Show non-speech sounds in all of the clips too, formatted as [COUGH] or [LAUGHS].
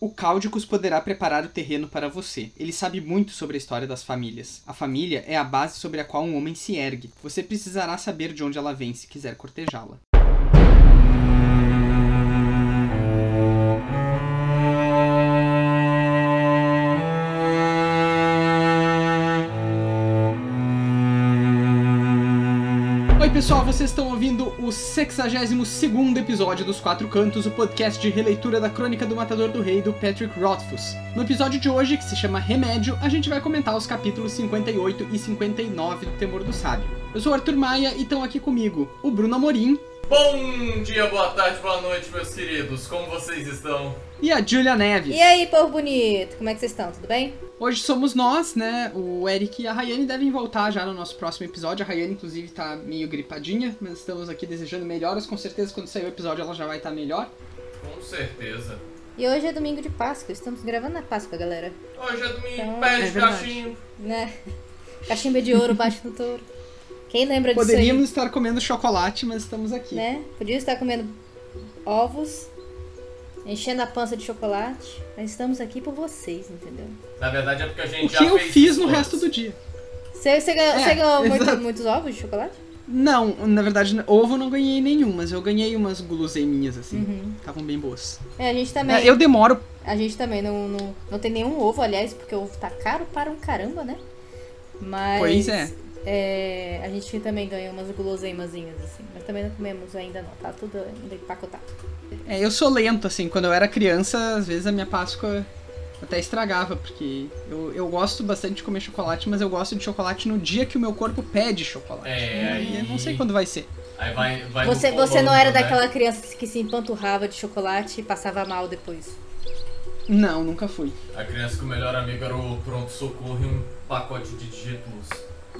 O Cáudicos poderá preparar o terreno para você. Ele sabe muito sobre a história das famílias. A família é a base sobre a qual um homem se ergue. Você precisará saber de onde ela vem se quiser cortejá-la. Pessoal, vocês estão ouvindo o 62º episódio dos Quatro Cantos, o podcast de releitura da Crônica do Matador do Rei do Patrick Rothfuss. No episódio de hoje, que se chama Remédio, a gente vai comentar os capítulos 58 e 59 do Temor do Sábio. Eu sou o Arthur Maia e estão aqui comigo o Bruno Amorim Bom dia, boa tarde, boa noite, meus queridos. Como vocês estão? e a Julia Neves. E aí, povo bonito, como é que vocês estão? Tudo bem? Hoje somos nós, né? O Eric e a Rayane devem voltar já no nosso próximo episódio. A Rayane, inclusive, tá meio gripadinha, mas estamos aqui desejando melhoras. Com certeza, quando sair o episódio, ela já vai estar melhor. Com certeza. E hoje é domingo de Páscoa, estamos gravando na Páscoa, galera. Hoje é domingo, Então, pé é de verdade. cachimbo. Né? Cachimba de ouro bate no touro. Quem lembra disso Poderíamos estar comendo chocolate, mas estamos aqui. Né? Podia estar comendo ovos, enchendo a pança de chocolate, mas estamos aqui por vocês, entendeu? Na verdade é porque a gente O já que eu fiz isso no antes. resto do dia? Você, você ganhou, É, você ganhou muito- muitos ovos de chocolate? Não, na verdade, ovo eu não ganhei nenhum, mas eu ganhei umas guloseiminhas assim. Uhum. Estavam bem boas. É, a gente também. É, eu demoro. A gente também não, não, não tem nenhum ovo, aliás, porque o ovo tá caro para um caramba, né? Mas. Pois é. É, a gente também ganhou umas guloseimazinhas, assim. Mas também não comemos ainda não, tá tudo ainda empacotado. É, eu sou lento, assim. Quando eu era criança, às vezes a minha Páscoa até estragava, porque eu, eu gosto bastante de comer chocolate, mas eu gosto de chocolate no dia que o meu corpo pede chocolate. É, E eu aí. não sei quando vai ser. Aí vai, vai Você, você não era né? daquela criança que se empanturrava de chocolate e passava mal depois. Não, nunca fui. A criança que o melhor amigo era o pronto-socorro e um pacote de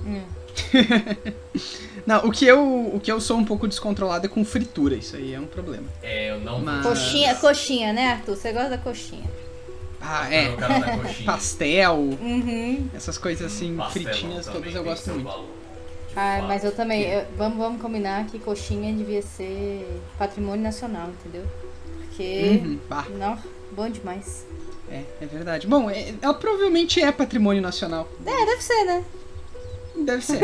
Digetluz. [LAUGHS] Não, o que eu, o que eu sou um pouco descontrolado é com fritura, isso aí é um problema. É, eu não Mas- Coxinha, coxinha, né, Arthur? Você gosta da coxinha. Ah, é. [LAUGHS] Pastel, Uhum. essas coisas assim, Pastelão fritinhas, todas eu gosto muito. Ah, mas eu também. eu- vamos, vamos combinar que coxinha devia ser patrimônio nacional, entendeu? Porque. Uhum, bah, Não, bom demais. é, é verdade. Bom, é- ela provavelmente é patrimônio nacional. É, deve ser, né? Deve ser.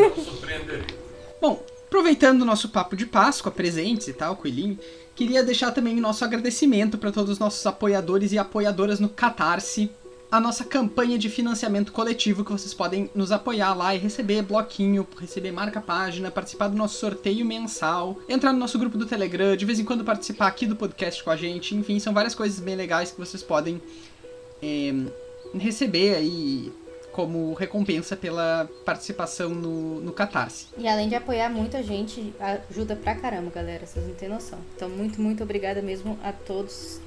Bom, aproveitando o nosso papo de Páscoa, presentes e tal, coelhinho, queria deixar também o nosso agradecimento para todos os nossos apoiadores e apoiadoras no Catarse, a nossa campanha de financiamento coletivo que vocês podem nos apoiar lá e receber bloquinho, receber marca-página, participar do nosso sorteio mensal, entrar no nosso grupo do Telegram, de vez em quando participar aqui do podcast com a gente, enfim, são várias coisas bem legais que vocês podem é, receber aí como recompensa pela participação no, no Catarse. E além de apoiar muita gente, ajuda pra caramba, galera. Vocês não têm noção. Então, muito, muito obrigada mesmo a todos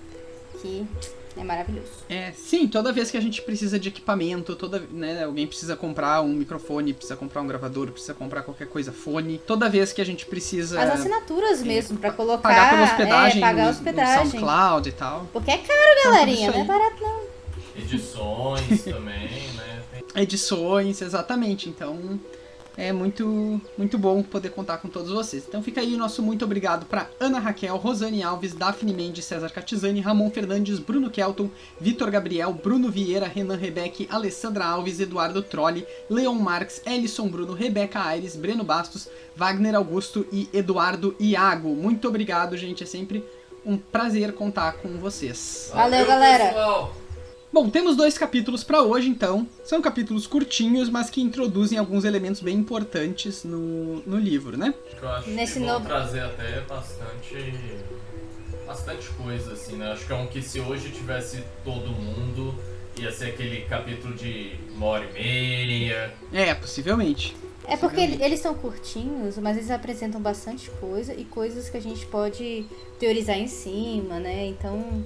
que é maravilhoso. É, sim, toda vez que a gente precisa de equipamento, toda, né, alguém precisa comprar um microfone, precisa comprar um gravador, precisa comprar qualquer coisa, fone, toda vez que a gente precisa As assinaturas mesmo, pra colocar. pagar pela hospedagem, é, pagar hospedagem. no SoundCloud e tal, Porque é caro, galerinha. isso Não é barato, não. Edições também, né? Edições, exatamente, então é muito, muito bom poder contar com todos vocês. Então fica aí o nosso muito obrigado para Ana Raquel, Rosane Alves, Daphne Mendes, César Catizani, Ramon Fernandes, Bruno Kelton, Vitor Gabriel, Bruno Vieira, Renan Rebeck, Alessandra Alves, Eduardo Trolli, Leon Marques, Ellison Bruno, Rebeca Aires, Breno Bastos, Wagner Augusto e Eduardo Iago. Muito obrigado, gente, é sempre um prazer contar com vocês. Valeu, galera. pessoal. Bom, temos dois capítulos pra hoje, então. São capítulos curtinhos, mas que introduzem alguns elementos bem importantes no, no livro, né? Acho que eu acho Nesse que vão novo- trazer até bastante. Bastante coisa, assim, né? Acho que é um que se hoje tivesse todo mundo, ia ser aquele capítulo de uma hora e meia. É, possivelmente. É porque ele- eles são curtinhos, mas eles apresentam bastante coisa e coisas que a gente pode teorizar em cima, né? Então,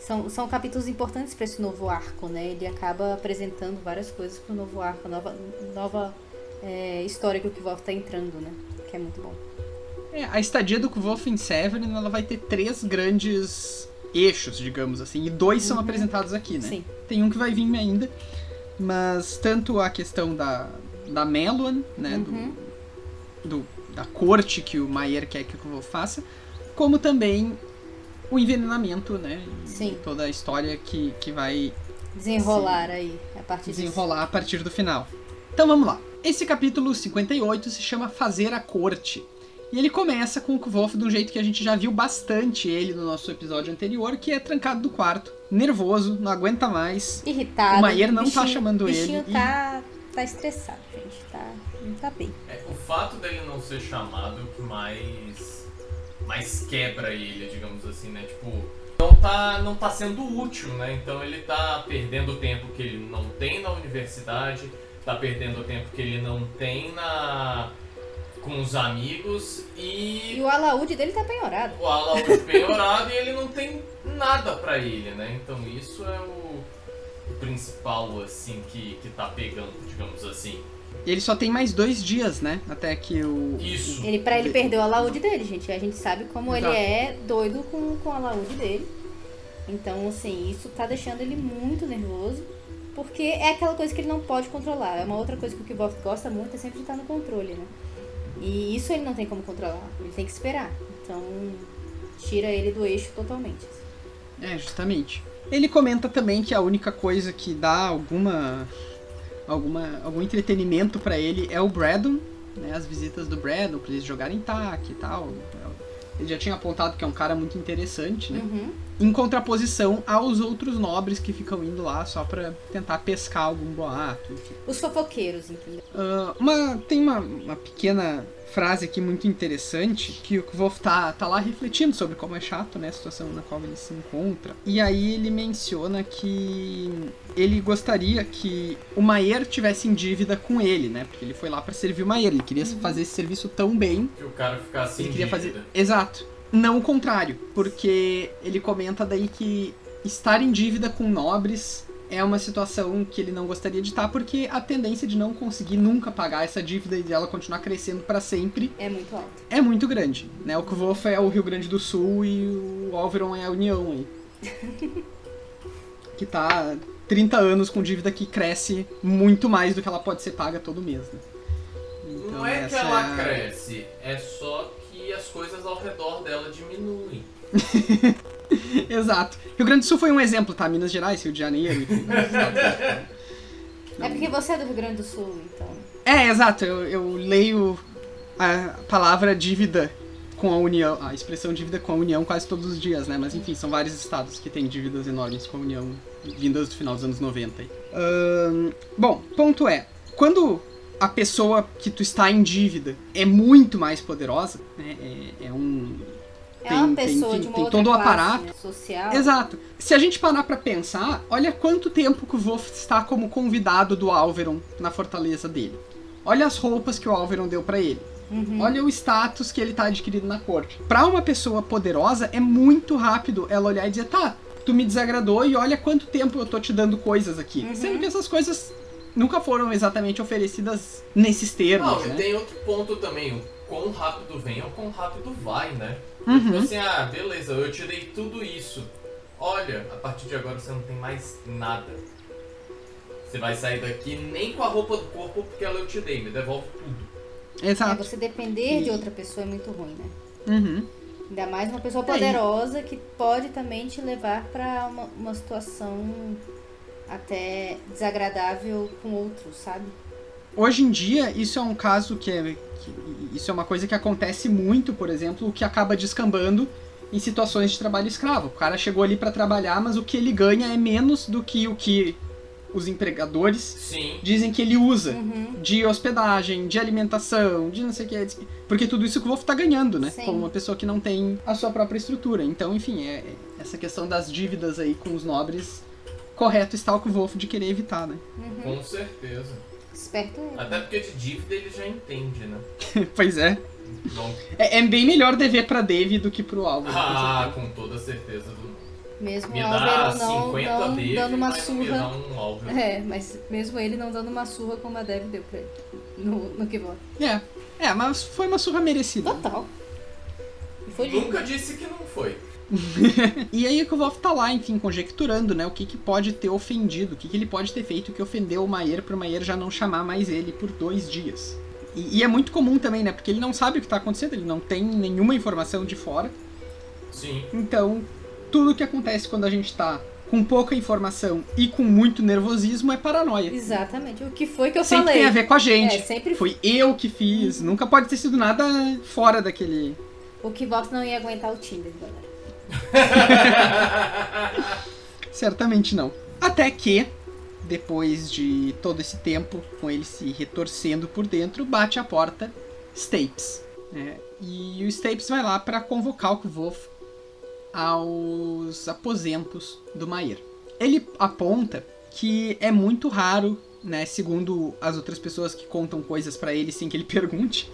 são, são capítulos importantes para esse novo arco, né? Ele acaba apresentando várias coisas para o novo arco, nova, nova é, história que o Kvolf tá entrando, né? Que é muito bom. É, a estadia do Kvolf em Severin, ela vai ter três grandes eixos, digamos assim, e dois são apresentados aqui, né? Sim. Tem um que vai vir ainda, mas tanto a questão da, da Meluan, né, do- Uhum. do, da corte que o Maier quer que o Kvolf faça, como também o envenenamento, né? E Sim. toda a história que, que vai Desenrolar aí a partir disso. desenrolar a partir do final. Então vamos lá. Esse capítulo 58 se chama Fazer a Corte. E ele começa com o Kvolf de um jeito que a gente já viu bastante ele no nosso episódio anterior, que é trancado do quarto, nervoso, não aguenta mais. Irritado. O Maier não tá bichinho- chamando ele bichinho e- tá, tá estressado, gente. Tá, não tá bem. É, o fato dele não ser chamado é o que mais. Mais quebra ele, digamos assim, né? Tipo, não tá, não tá sendo útil, né? Então ele tá perdendo o tempo que ele não tem na universidade, tá perdendo o tempo que ele não tem na. com os amigos E e o alaúde dele tá penhorado. o alaúde penhorado e ele não tem nada pra ele, né? Então isso é o, o principal, assim, que, que tá pegando, digamos assim. E ele só tem mais dois dias, né? Até que o. Isso. Ele, pra ele perder o alaúde dele, gente. A gente sabe como Exato. ele é doido com, com o alaúde dele. Então, assim, isso tá deixando ele muito nervoso. Porque é aquela coisa que ele não pode controlar. É uma outra coisa que o Kibov gosta muito, é sempre estar no controle, né? E isso ele não tem como controlar. Ele tem que esperar. Então, tira ele do eixo totalmente. É, justamente. Ele comenta também que a única coisa que dá alguma. Alguma algum entretenimento pra ele é o Braddon, né? As visitas do Braddon, pra eles jogarem tac e tal. Ele já tinha apontado que é um cara muito interessante, né? Uhum. Em contraposição aos outros nobres que ficam indo lá só pra tentar pescar algum boato, enfim. Os fofoqueiros, entendeu? Ah, uma, tem uma, uma pequena frase aqui muito interessante que o Kvolf tá, tá lá refletindo sobre como é chato né, a situação na qual ele se encontra. E aí ele menciona que ele gostaria que o Maier tivesse em dívida com ele, né? Porque ele foi lá pra servir o Maier, ele queria fazer esse serviço tão bem Que o cara ficasse ele em queria dívida. fazer. Exato. Não o contrário. Porque ele comenta daí que estar em dívida com nobres é uma situação que ele não gostaria de estar, porque a tendência de não conseguir nunca pagar essa dívida e dela continuar crescendo para sempre É muito alto. é muito grande. Né? O Kvolf é o Rio Grande do Sul e o Alveron é a União aí. [LAUGHS] que tá 30 anos com dívida que cresce muito mais do que ela pode ser paga todo mês. Né? Então, Não é que ela a- cresce, é só que as coisas ao redor dela diminuem. [LAUGHS] Exato. Rio Grande do Sul foi um exemplo, tá? Minas Gerais, Rio de Janeiro. É porque você é do Rio Grande do Sul, então. é, exato. Eu, eu leio a palavra dívida com a União, a expressão dívida com a União quase todos os dias, né? Mas enfim, são vários estados que têm dívidas enormes com a União, vindas do final dos anos 90. aí. Ahn, bom, ponto é, quando a pessoa que tu está em dívida é muito mais poderosa, né? É, é um Tem- uma tem- pessoa tem- de uma tem outra todo o aparato. social. Exato. Se a gente parar pra pensar, olha quanto tempo que o Wolf está como convidado do Alveron na fortaleza dele. Olha as roupas que o Alveron deu pra ele. Uhum. Olha o status que ele tá adquirindo na corte. Pra uma pessoa poderosa, é muito rápido ela olhar e dizer, tá, tu me desagradou e olha quanto tempo eu tô te dando coisas aqui. Uhum. Sendo que essas coisas nunca foram exatamente oferecidas nesses termos, Não, e né? tem outro ponto também, o quão rápido vem ou quão rápido vai, né? Uhum. Tipo assim, ah, beleza, eu te dei tudo isso. Olha, a partir de agora você não tem mais nada. Você vai sair daqui nem com a roupa do corpo porque ela eu te dei, me devolve tudo. É, Exato. você depender de outra pessoa é muito ruim, né? Uhum. Ainda mais uma pessoa É, poderosa que pode também te levar pra uma, uma situação até desagradável com outros, sabe? Hoje em dia, isso é um caso que é. Isso é uma coisa que acontece muito, por exemplo, o que acaba descambando em situações de trabalho escravo. O cara chegou ali pra trabalhar, mas o que ele ganha é menos do que o que os empregadores Sim. dizem que ele usa. Uhum. De hospedagem, de alimentação, de não sei o que. Porque tudo isso que o Wolf tá ganhando, né? Sim. Como uma pessoa que não tem a sua própria estrutura. Então, enfim, é, é essa questão das dívidas aí com os nobres. Correto está o que o Wolf de querer evitar, né? Uhum. Com certeza. Esperto ele. Até porque de dívida ele já entende, né? [LAUGHS] pois é. Então, é. é bem melhor dever pra Dave do que pro Álvaro. ah, com toda certeza do mundo. Mesmo Me Álvaro não, 50 não dele, dando uma surra. um. É, mas mesmo ele não dando uma surra como a Dev deu pra ele. No, no que. É. É, mas foi uma surra merecida. Total. E foi lindo. Nunca disse que não foi. [LAUGHS] E aí que o Wolf tá lá, enfim, conjecturando, né? O que, que pode ter ofendido, o que, que ele pode ter feito que ofendeu o Maier pro Maier já não chamar mais ele por dois dias. E, e é muito comum também, né? Porque ele não sabe o que tá acontecendo, ele não tem nenhuma informação de fora. Sim. Então, tudo que acontece quando a gente tá com pouca informação e com muito nervosismo é paranoia. Exatamente. O que foi que eu sempre falei? tem a ver com a gente. É, sempre Foi eu que fiz. Nunca pode ter sido nada fora daquele. O que Vox não ia aguentar o Tinder, galera. [LAUGHS] Certamente não. Até que, depois de todo esse tempo, com ele se retorcendo por dentro, bate a porta Stapes. né? E o Stapes vai lá para convocar o Kvolf aos aposentos do Maier. Ele aponta que é muito raro, né, segundo as outras pessoas que contam coisas para ele sem que ele [LAUGHS] pergunte,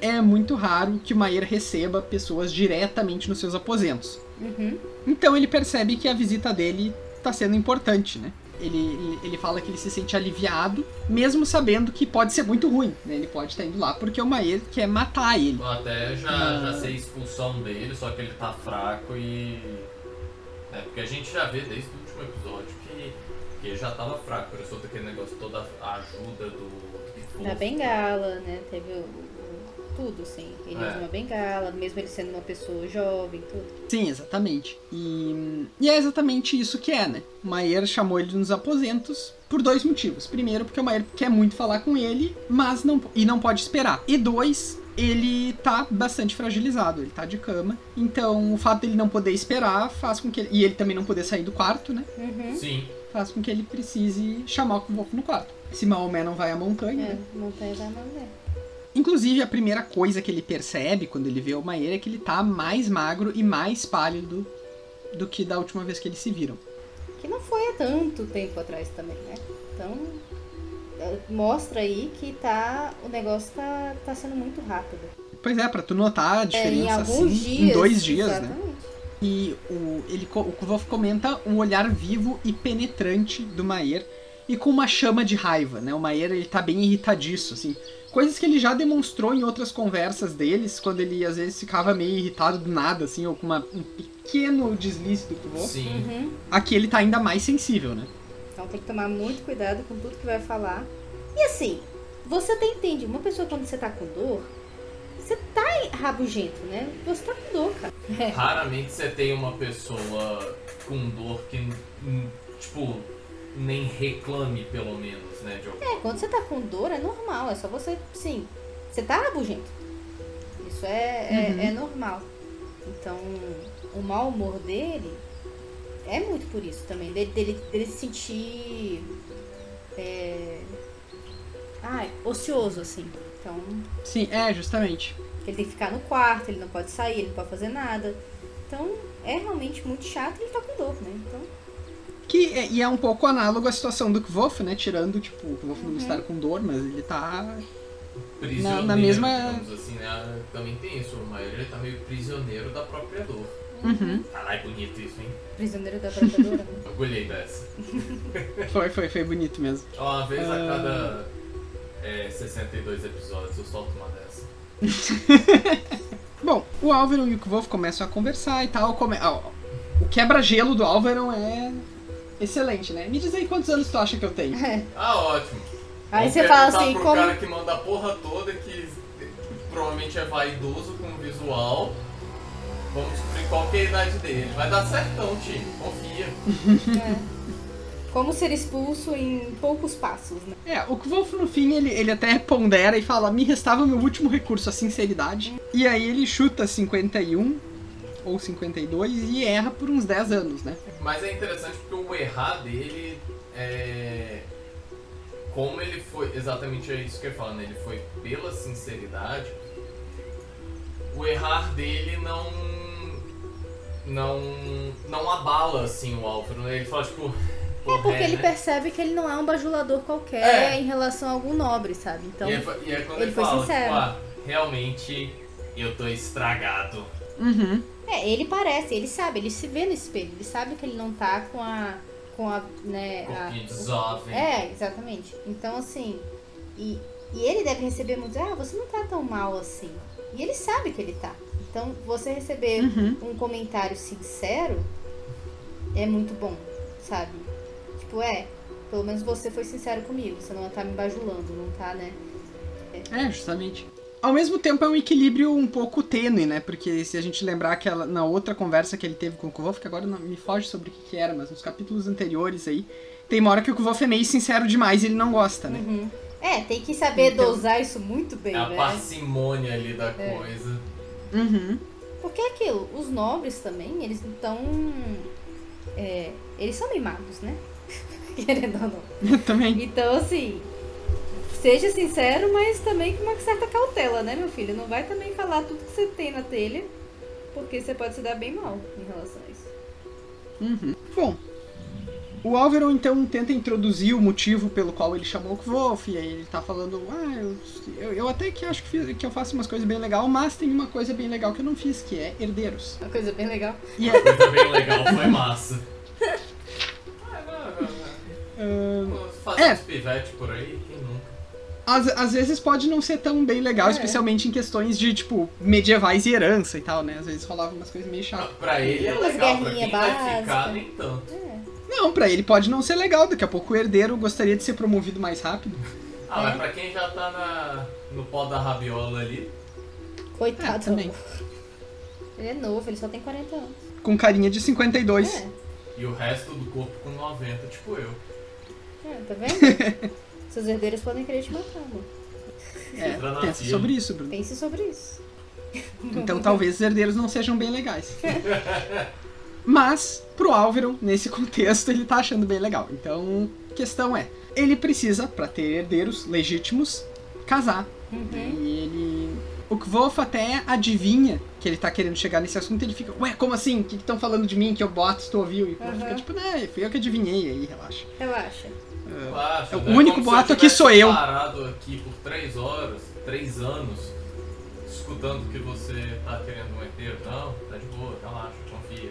é muito raro que o Maier receba pessoas diretamente nos seus aposentos. Uhum. Então ele percebe que a visita dele tá sendo importante, né? Ele, ele, ele fala que ele se sente aliviado, mesmo sabendo que pode ser muito ruim, né? Ele pode estar indo lá porque o Maer quer matar ele. Até já, Ah. já sei a expulsão dele, só que ele tá fraco e. É, porque a gente já vê desde o último episódio que, que ele já tava fraco, por isso todo aquele negócio, toda a ajuda do. Da bengala, né? Teve o, o- tudo, assim. Ele É. usa uma bengala, mesmo ele sendo uma pessoa jovem, tudo. Sim, exatamente. E, e é exatamente isso que é, né? O Maier chamou ele nos aposentos por dois motivos. Primeiro, porque o Maier quer muito falar com ele, mas não e não pode esperar. E dois, ele tá bastante fragilizado, ele tá de cama. Então, o fato dele não poder esperar faz com que ele, e ele também não poder sair do quarto, né? Uhum. Sim. Faz com que ele precise chamar o Kvolf no quarto. Se Maomé não vai à montanha, É, né? montanha da mulher. Inclusive, a primeira coisa que ele percebe quando ele vê o Maier é que ele tá mais magro e mais pálido do que da última vez que eles se viram. Que não foi há tanto tempo atrás também, né? Então, é, mostra aí que tá. O negócio tá, tá sendo muito rápido. Pois é, pra tu notar a É, diferença em alguns assim, dias. em dois dias, né? E o, ele, o Kvolf comenta um olhar vivo e penetrante do Maier e com uma chama de raiva, né? O Maier, ele tá bem irritadiço, assim. Coisas que ele já demonstrou em outras conversas deles, quando ele às vezes ficava meio irritado do nada, assim, ou com uma- um pequeno deslize do Kvolf. Sim. Uhum. Aqui ele tá ainda mais sensível, né? Então tem que tomar muito cuidado com tudo que vai falar. E assim, você até entende, uma pessoa quando você tá com dor, você tá rabugento, né? Você tá com dor, cara. [LAUGHS] Raramente você tem uma pessoa com dor que, hum, tipo, nem reclame, pelo menos, né? De algum... É, quando você tá com dor é normal, é só você, sim, você tá rabugento. Isso é, é, Uhum. é normal. Então, o mau humor dele é muito por isso também, dele, dele, dele se sentir. É, ah, ocioso, assim. Então, Sim, é, justamente. ele tem que ficar no quarto, ele não pode sair, ele não pode fazer nada. Então, é realmente muito chato e ele tá com dor, né? Então, Que é, e é um pouco análogo à situação do Kvolf, né? Tirando, tipo, o Kvolf Uhum. não estar com dor, mas ele tá. Prisioneiro, na mesma- assim, né? Também tem isso, o Maior ele tá meio prisioneiro da própria dor. Uhum. Caralho, bonito isso, hein? prisioneiro da própria dor. né? [LAUGHS] Orgulhei dessa. Foi, foi, foi bonito mesmo. Ó, Uma vez a Ah. cada é, 62 episódios eu solto uma dessa. [LAUGHS] Bom, o Álvaro e o Kvolf começam a conversar e tal. Come... o quebra-gelo do Álvaro é excelente, né? Me diz aí quantos anos tu acha que eu tenho. Ah, ótimo. Aí você fala assim, pro como. cara que manda a porra toda, que provavelmente é vaidoso com o visual. Vamos descobrir qual que é a idade dele. Vai dar certão, time. Confia. [LAUGHS] [LAUGHS] É. Como ser expulso em poucos passos, né? É, o Kvolf no fim ele, ele até pondera e fala: me restava o meu último recurso, a sinceridade. E aí ele chuta 51 ou 52 e erra por uns 10 anos, né? Mas é interessante porque o errar dele é. Como ele foi. Exatamente é isso que eu falo, né? Ele foi pela sinceridade. O errar dele não. Não. Não abala assim o Álvaro. né? Ele fala, tipo. É porque ele né? percebe que ele não é um bajulador qualquer É. em relação a algum nobre, sabe? Então, e, é, e é quando ele ele, foi fala, sincero. tipo, ah, realmente eu tô estragado. Uhum. é, ele parece, ele sabe, ele se vê no espelho, ele sabe que ele não tá com a. com a. né. a- jovem. É, exatamente. Então, assim. E, e ele deve receber muito. Ah, você não tá tão mal assim. E ele sabe que ele tá. Então, você receber Uhum. um comentário sincero é muito bom, sabe? Tipo, é, pelo menos você foi sincero comigo. Você não tá me bajulando, não tá, né? É, justamente. Ao mesmo tempo é um equilíbrio um pouco tênue, né? Porque se a gente lembrar que ela, na outra conversa que ele teve com o Kvolf, que agora não me foge sobre o que, que era, mas nos capítulos anteriores aí, tem uma hora que o Kvolf é meio sincero demais e ele não gosta, né? Uhum. É, tem que saber Então- dosar isso muito bem, É a né? parcimônia ali da É. coisa. Uhum. Porque é aquilo, os nobres também, eles não estão. é, eles são mimados, né? [LAUGHS] Querendo ou não. Também. Então, assim, seja sincero, mas também com uma certa cautela, né, meu filho? Não vai também falar tudo que você tem na telha, porque você pode se dar bem mal em relação a isso. Uhum. Bom, o Álvaro então tenta introduzir o motivo pelo qual ele chamou o Kvolf, e aí ele tá falando, ah, eu, eu, eu até que acho que, fiz- que eu faço umas coisas bem legal, mas tem uma coisa bem legal que eu não fiz, que é herdeiros. Uma coisa bem legal. E é, Coisa bem legal, foi massa. É. pivete por aí, quem nunca? às, às vezes pode não ser tão bem legal, É. especialmente em questões de, tipo, medievais e herança e tal, né? Às vezes rolava umas coisas meio Ah, chatas. Pra ele é legal, pra quem vai básica. ficar, nem tanto. É. Não, pra ele pode não ser legal, daqui a pouco o herdeiro gostaria de ser promovido mais rápido. Ah, É. mas pra quem já tá na, no pó da rabiola ali, Coitado. É, também. Ele é novo, ele só tem 40 anos. Com carinha de 52. É, e o resto do corpo com 90, tipo eu. É, tá vendo? [LAUGHS] Seus herdeiros podem querer te matar, amor. É, pensa sobre isso, Bruno. Pense sobre isso. Então talvez os herdeiros não sejam bem legais. [LAUGHS] Mas, pro Álvaro, nesse contexto, ele tá achando bem legal. Então, a questão é, ele precisa, pra ter herdeiros legítimos, casar. Uhum. E ele... O Kvolf até adivinha que ele tá querendo chegar nesse assunto, ele fica, ué, como assim? O que estão falando de mim? Que eu boto, tu ouviu? E o Uhum. fica tipo, né, fui eu que adivinhei aí, relaxa. Relaxa. É, o não único como boato aqui sou eu. parado aqui por três horas, três anos, escutando que você tá querendo um herdeiro. Não, tá de boa, relaxa, confia.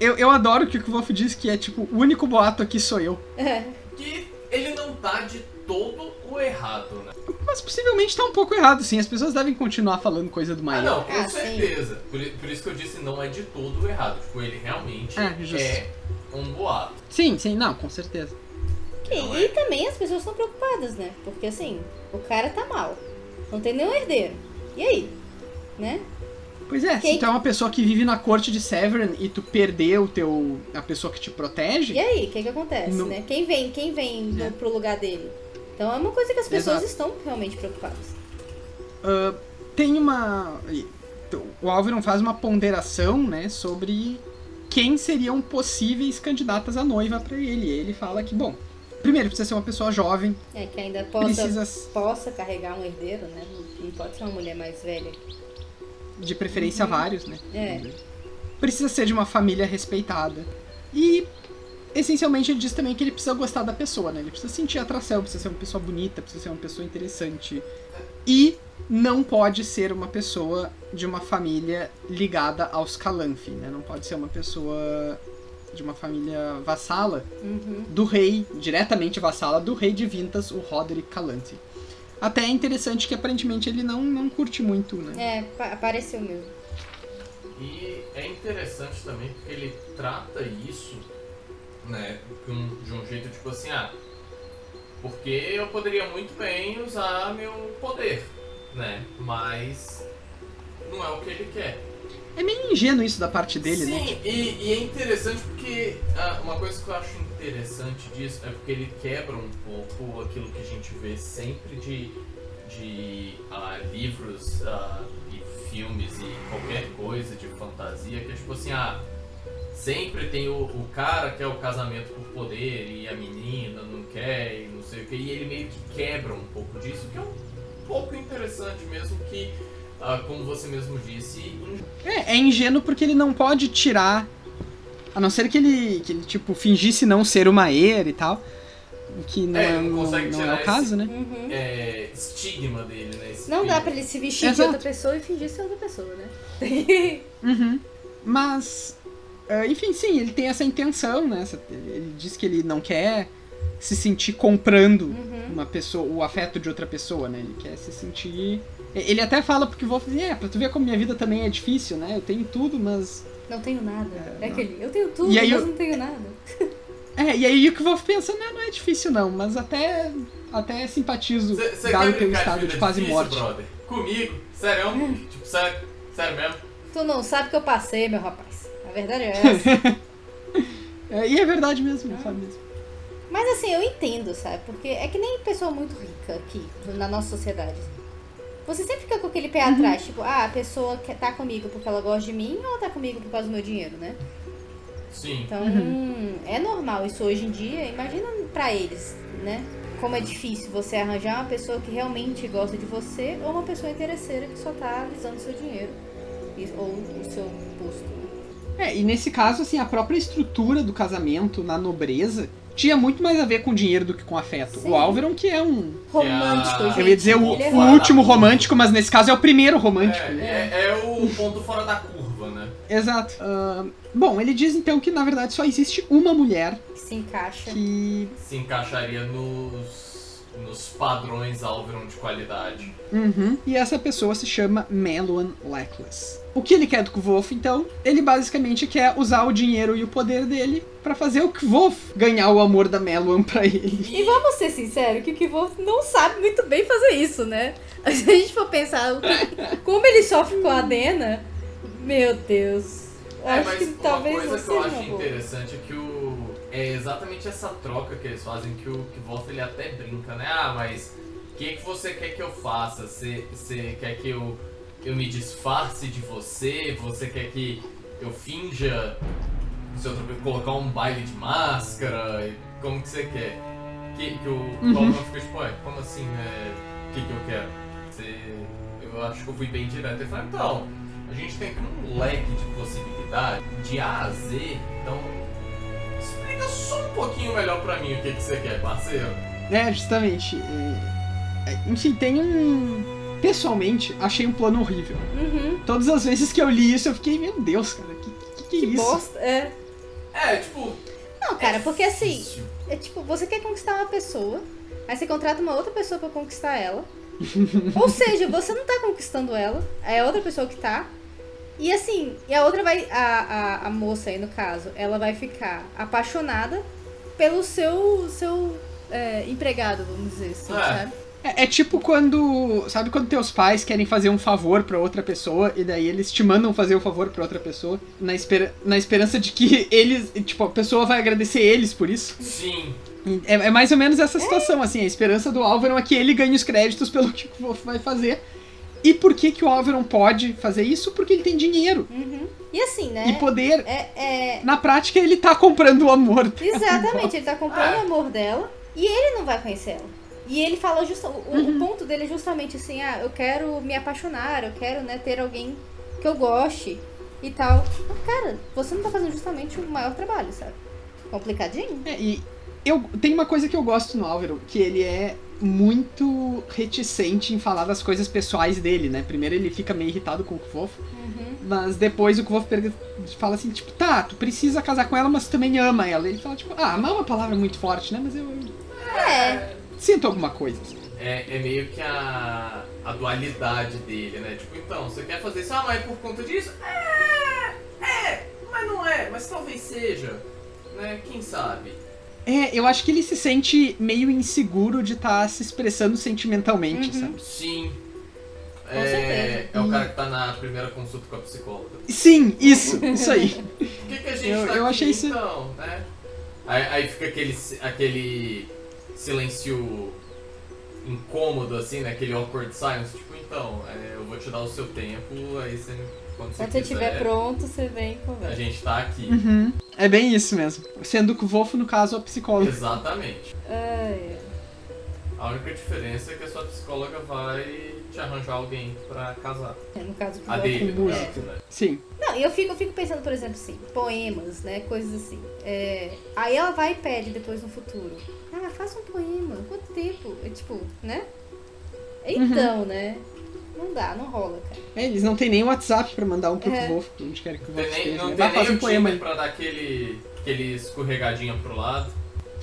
Eu, eu adoro que o Kvolf diz que é tipo, o único boato aqui sou eu. É. Que ele não tá de todo o errado, né? Mas possivelmente tá um pouco errado, sim. As pessoas devem continuar falando coisa do Ah, Maia. não, com Ah, certeza. Por, i- por isso que eu disse não é de todo o errado. Tipo, ele realmente É, é um boato. Sim, sim, não, com certeza. E, Não e é? também as pessoas estão preocupadas, né? Porque assim, o cara tá mal. Não tem nenhum herdeiro. E aí? Né? Pois é, Quem- se tu é uma pessoa que vive na corte de Severin e tu perdeu o teu, a pessoa que te protege, E aí, o que que acontece, Não- né? Quem vem, quem vem no- É. pro lugar dele? Então é uma coisa que as pessoas Exato. estão realmente preocupadas. ah, tem uma. O Álvaro faz uma ponderação, né, sobre quem seriam possíveis candidatas à noiva pra ele. Ele fala que, bom, primeiro precisa ser uma pessoa jovem, É, que ainda possa, precisa possa carregar um herdeiro, né? Não, pode ser uma mulher mais velha. de preferência vários, né? É. Precisa ser de uma família respeitada. E essencialmente ele diz também que ele precisa gostar da pessoa, né? Ele precisa sentir atração, precisa ser uma pessoa bonita, precisa ser uma pessoa interessante. E não pode ser uma pessoa de uma família ligada aos Calanfi, né? Não pode ser uma pessoa de uma família vassala Uhum. do rei, diretamente vassala do rei de Vintas, o Roderick Calanti. Até é interessante que aparentemente ele não, não curte muito, né? É, pa- apareceu mesmo. E é interessante também porque ele trata isso, né, com- de um jeito tipo assim, ah, porque eu poderia muito bem usar meu poder, né, mas não é o que ele quer. É meio ingênuo isso da parte dele, Sim, né? e, e é interessante porque ah, uma coisa que eu acho interessante disso é porque ele quebra um pouco aquilo que a gente vê sempre de, de ah, livros ah, e filmes e qualquer coisa de fantasia, que é tipo assim, ah, sempre tem o, o cara que é o casamento por poder e a menina não quer e não sei o que, e ele meio que quebra um pouco disso, que é um pouco interessante mesmo que, ah, como você mesmo disse, É, é ingênuo porque ele não pode tirar. A não ser que ele, que ele tipo, fingisse não ser uma Aer e tal. Que não É, é, não não, consegue não é tirar o caso, né? Uhum. é, estigma dele, né? esse Não dá espírito. pra ele se vestir Exato. de outra pessoa e fingir ser outra pessoa, né? [LAUGHS] Uhum. Mas, ah, enfim, sim, ele tem essa intenção, né? Essa- Ele diz que ele não quer se sentir comprando Uhum. uma pessoa, o afeto de outra pessoa, né? Ele quer se sentir. Ele até fala porque vou fazer, é, pra tu ver como minha vida também é difícil, né? Eu tenho tudo, mas. Não tenho nada. É, É, não. aquele, eu tenho tudo, aí mas eu- não tenho nada. É, e aí o que eu vou pensando, né, não é difícil não, mas até, até simpatizo Cê- cê o teu brincar estado de vida quase difícil, morte. brother? Comigo? Sério? tipo, sério? Sério mesmo? Tu não sabe o que eu passei, meu rapaz. A verdade é essa. [LAUGHS] É, e é verdade mesmo, sabe mesmo. Mas assim, eu entendo, sabe? Porque é que nem pessoa muito rica aqui, na nossa sociedade. Você sempre fica com aquele pé atrás, tipo, ah, a pessoa que tá comigo porque ela gosta de mim ou ela tá comigo por causa do meu dinheiro, né? Sim. Então, é normal isso hoje em dia. Imagina pra eles, né? Como é difícil você arranjar uma pessoa que realmente gosta de você ou uma pessoa interesseira que só tá visando seu dinheiro e- ou o seu posto. né? É, e nesse caso, assim, a própria estrutura do casamento na nobreza tinha muito mais a ver com dinheiro do que com afeto. Sim. O Álvaron, que é um. Romântico, Eu gente. Eu ia dizer o, ele é o último romântico, mas nesse caso é o primeiro romântico. É, é, é o ponto fora da curva, né? Exato. Ah, bom, ele diz então que na verdade só existe uma mulher que se encaixa. que. Se encaixaria nos, nos padrões Alveron de qualidade. Uhum. E essa pessoa se chama Meluan Leckless. O que ele quer do Kvolf, então? Ele basicamente quer usar o dinheiro e o poder dele pra fazer o Kvolf ganhar o amor da Meluan pra ele. E vamos ser sinceros, que o Kivô não sabe muito bem fazer isso, né? [LAUGHS] Se a gente for pensar como ele sofre com a Dena, meu Deus. Eu É, acho mas que uma talvez coisa não que eu seja acho uma interessante é que o. É exatamente essa troca que eles fazem que o que Wolf ele até brinca, né? Ah, mas o que, que você quer que eu faça? Você, você quer que eu, eu me disfarce de você? Você quer que eu finja se eu colocar um baile de máscara? Como que você quer? Que, que o Uhum. Fica tipo, ué, como assim? É, o que, que eu quero? Você, eu acho que eu fui bem direto. Ele fala, então, a gente tem aqui um leque de possibilidades, de A a Z, então só um pouquinho melhor pra mim o que, que você quer, parceiro. É, justamente. é, é, Enfim, tem um. Pessoalmente, achei um plano horrível. Uhum. Todas as vezes que eu li isso, eu fiquei, meu Deus, cara, que que, que, é Que isso? bosta. É. É, tipo. Não, cara, porque assim, difícil. é tipo, você quer conquistar uma pessoa, aí você contrata uma outra pessoa pra conquistar ela. [LAUGHS] Ou seja, você não tá conquistando ela, é outra pessoa que tá. E assim, e a outra vai. A, a, a moça aí, no caso, ela vai ficar apaixonada pelo seu, seu é, empregado, vamos dizer assim, É. sabe? É, é tipo quando. Sabe quando teus pais querem fazer um favor pra outra pessoa e daí eles te mandam fazer o favor pra outra pessoa na, espera, na esperança de que [LAUGHS] eles. Tipo, a pessoa vai agradecer eles por isso? Sim. É, é mais ou menos essa situação, assim. A esperança do Álvaro é que ele ganhe os créditos pelo que o Wolf vai fazer. E por que, que o Álvaro pode fazer isso? Porque ele tem dinheiro Uhum. E assim, né? e poder. É, é, Na prática, ele tá comprando o amor. dela. Exatamente, ele tá comprando É. o amor dela e ele não vai conhecer ela. E ele fala justa, o, o Uhum. ponto dele é justamente assim, ah, eu quero me apaixonar, eu quero, né, ter alguém que eu goste e tal. Mas, cara, você não tá fazendo justamente o maior trabalho, sabe? Complicadinho. É, e eu tem uma coisa que eu gosto no Álvaro, que ele é muito reticente em falar das coisas pessoais dele, né? Primeiro ele fica meio irritado com o Kvolf, Uhum. mas depois o pergunta- fala assim, tipo, tá, tu precisa casar com ela, mas tu também ama ela. Ele fala, tipo, ah, amar é uma palavra muito forte, né? Mas eu, eu É, sinto alguma coisa. É, é meio que a, a dualidade dele, né? Tipo, então, você quer fazer isso? Ah, mas é por conta disso? É, é, mas não é, mas talvez seja. Né? Quem sabe? É, eu acho que ele se sente meio inseguro de estar se expressando sentimentalmente, Uhum. sabe? Sim. Com é, certeza. é o cara que tá na primeira consulta com a psicóloga. Sim, isso, isso aí. Por que, que a gente Eu- tá eu aqui, achei isso- então, né? Aí, aí fica aquele, aquele silêncio incômodo, assim, né? Aquele awkward silence. Tipo, então, é, eu vou te dar o seu tempo, aí você, quando você quando você quiser, estiver pronto, você vem e a conversa. gente tá aqui. Uhum. É bem isso mesmo. Sendo que o Wolf, no caso, é o psicólogo. Exatamente. Ai, A única diferença é que a sua psicóloga vai te arranjar alguém pra casar. ai. No caso que A dele, no música. caso, né? Sim. Não, eu fico, eu fico pensando, por exemplo, assim, poemas, né? Coisas assim. É, aí ela vai e pede depois no futuro. Ah, faça um poema. Quanto tempo? É tipo, né? Então, né? Não dá, não rola, cara. É, eles não têm nem WhatsApp pra mandar um pro É. Wolf, onde quer que o Não Wolf tem nem, esteja. não né? tem nem um o poema aí. pra dar aquele, aquele escorregadinha pro lado.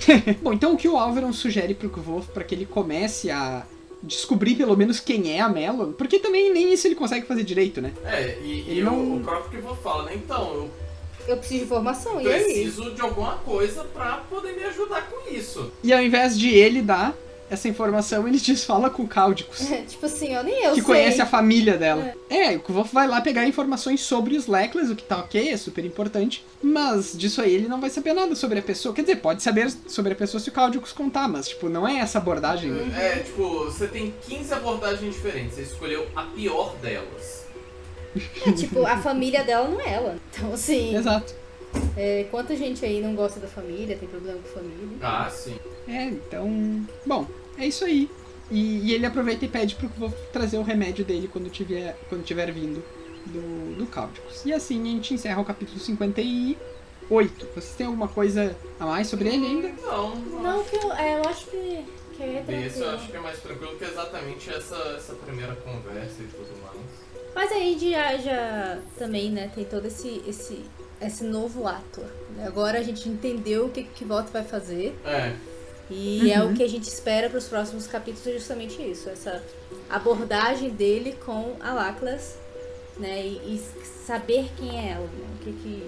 [LAUGHS] Bom, então o que o Alvaron sugere pro Wolf pra que ele comece a descobrir pelo menos quem é a Melon, porque também nem isso ele consegue fazer direito, né? É, e, e Ele não- o próprio que vou falar, né? Então, eu Eu preciso de informação, e aí? preciso de alguma coisa pra poder me ajudar com isso. E ao invés de ele dar, essa informação, ele [LAUGHS] diz fala com o Cáudicos. tipo assim, eu nem eu que sei. conhece a família dela. É, o Kvolf vai lá pegar informações sobre os Leclerc, o que tá ok, é super importante. Mas disso aí ele não vai saber nada sobre a pessoa. Quer dizer, pode saber sobre a pessoa se o Cáudicos contar, mas, tipo, não é essa abordagem. É, tipo, você tem 15 abordagens diferentes, você escolheu a pior delas. É, tipo, a família dela não é ela. Então, assim, Exato. é, quanta gente aí não gosta da família, tem problema com família. Ah, sim. É, então. Bom, é isso aí. E, e ele aproveita e pede pro Kvolf trazer o remédio dele quando tiver, quando tiver vindo do, do Cáudicos. E assim a gente encerra o capítulo 58. Vocês têm alguma coisa a mais sobre ele ainda? Não, Não, que eu, é, eu acho que, que é Isso eu tranquilo. acho que é mais tranquilo que exatamente essa, essa primeira conversa e tudo mais. Mas aí já, já também, né, tem todo esse, esse, esse novo ato. Agora a gente entendeu o que que Volta vai fazer. É, E é Uhum. o que a gente espera para os próximos capítulos, é justamente isso. Essa abordagem dele com a Laclas, né? E, e saber quem é ela, né? O que que...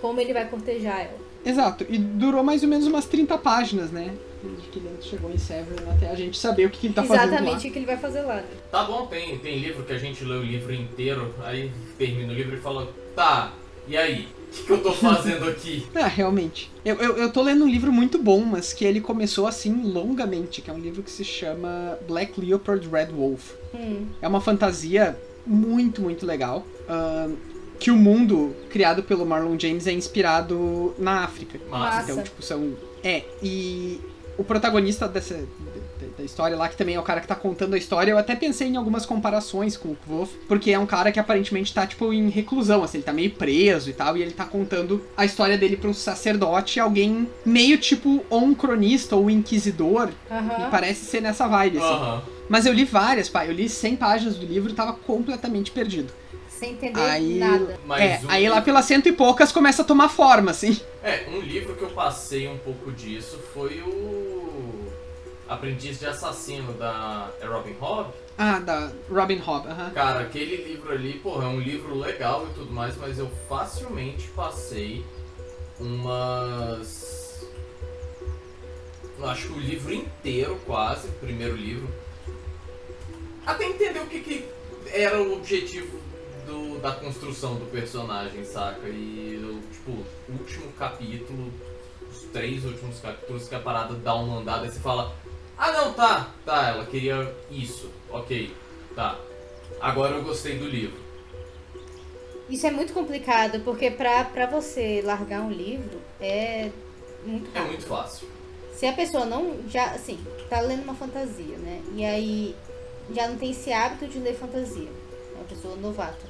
Como ele vai cortejar ela. Exato, e durou mais ou menos umas 30 páginas, né? Desde que ele chegou em Severin até a gente saber o que, que ele tá fazendo Exatamente o que ele vai fazer lá, né? tá bom, tem, tem livro que a gente lê o livro inteiro, aí termina o livro e fala, tá, e aí? O que, que eu tô fazendo aqui? [LAUGHS] Ah, realmente. Eu, eu, eu tô lendo um livro muito bom, mas que ele começou assim longamente, que é um livro que se chama Black Leopard Red Wolf. Hum. É uma fantasia muito, muito legal. ahn, que o mundo criado pelo Marlon James é inspirado na África. Massa. Então, tipo, são. É, e o protagonista dessa. Da- história lá, que também é o cara que tá contando a história, eu até pensei em algumas comparações com o Kvof, porque é um cara que aparentemente tá, tipo, em reclusão, assim, ele tá meio preso e tal, e ele tá contando a história dele pra um sacerdote, alguém meio tipo ou um cronista ou um inquisidor, me Aham. parece ser nessa vibe, assim. Aham. Mas eu li várias, pai. Eu li 100 páginas do livro e tava completamente perdido. Sem entender Aí- nada. Mas é, o aí lá livro- pelas cento e poucas começa a tomar forma, assim. É, um livro que eu passei um pouco disso foi o Aprendiz de Assassino da é Robin Hobb. Ah, da Robin Hobb, aham. Cara, aquele livro ali, porra, é um livro legal e tudo mais, mas eu facilmente passei umas. Acho que o livro inteiro, quase, o primeiro livro. Até entender o que, que era o objetivo do- da construção do personagem, saca? E, tipo, o último capítulo, os três últimos capítulos que a parada dá uma andada e você fala: Ah, não, tá, tá, ela queria isso, ok, tá. Agora eu gostei do livro. Isso é muito complicado, porque pra, pra você largar um livro é muito É muito fácil. Se a pessoa não já, assim, tá lendo uma fantasia, né? E aí já não tem esse hábito de ler fantasia. É uma pessoa novata.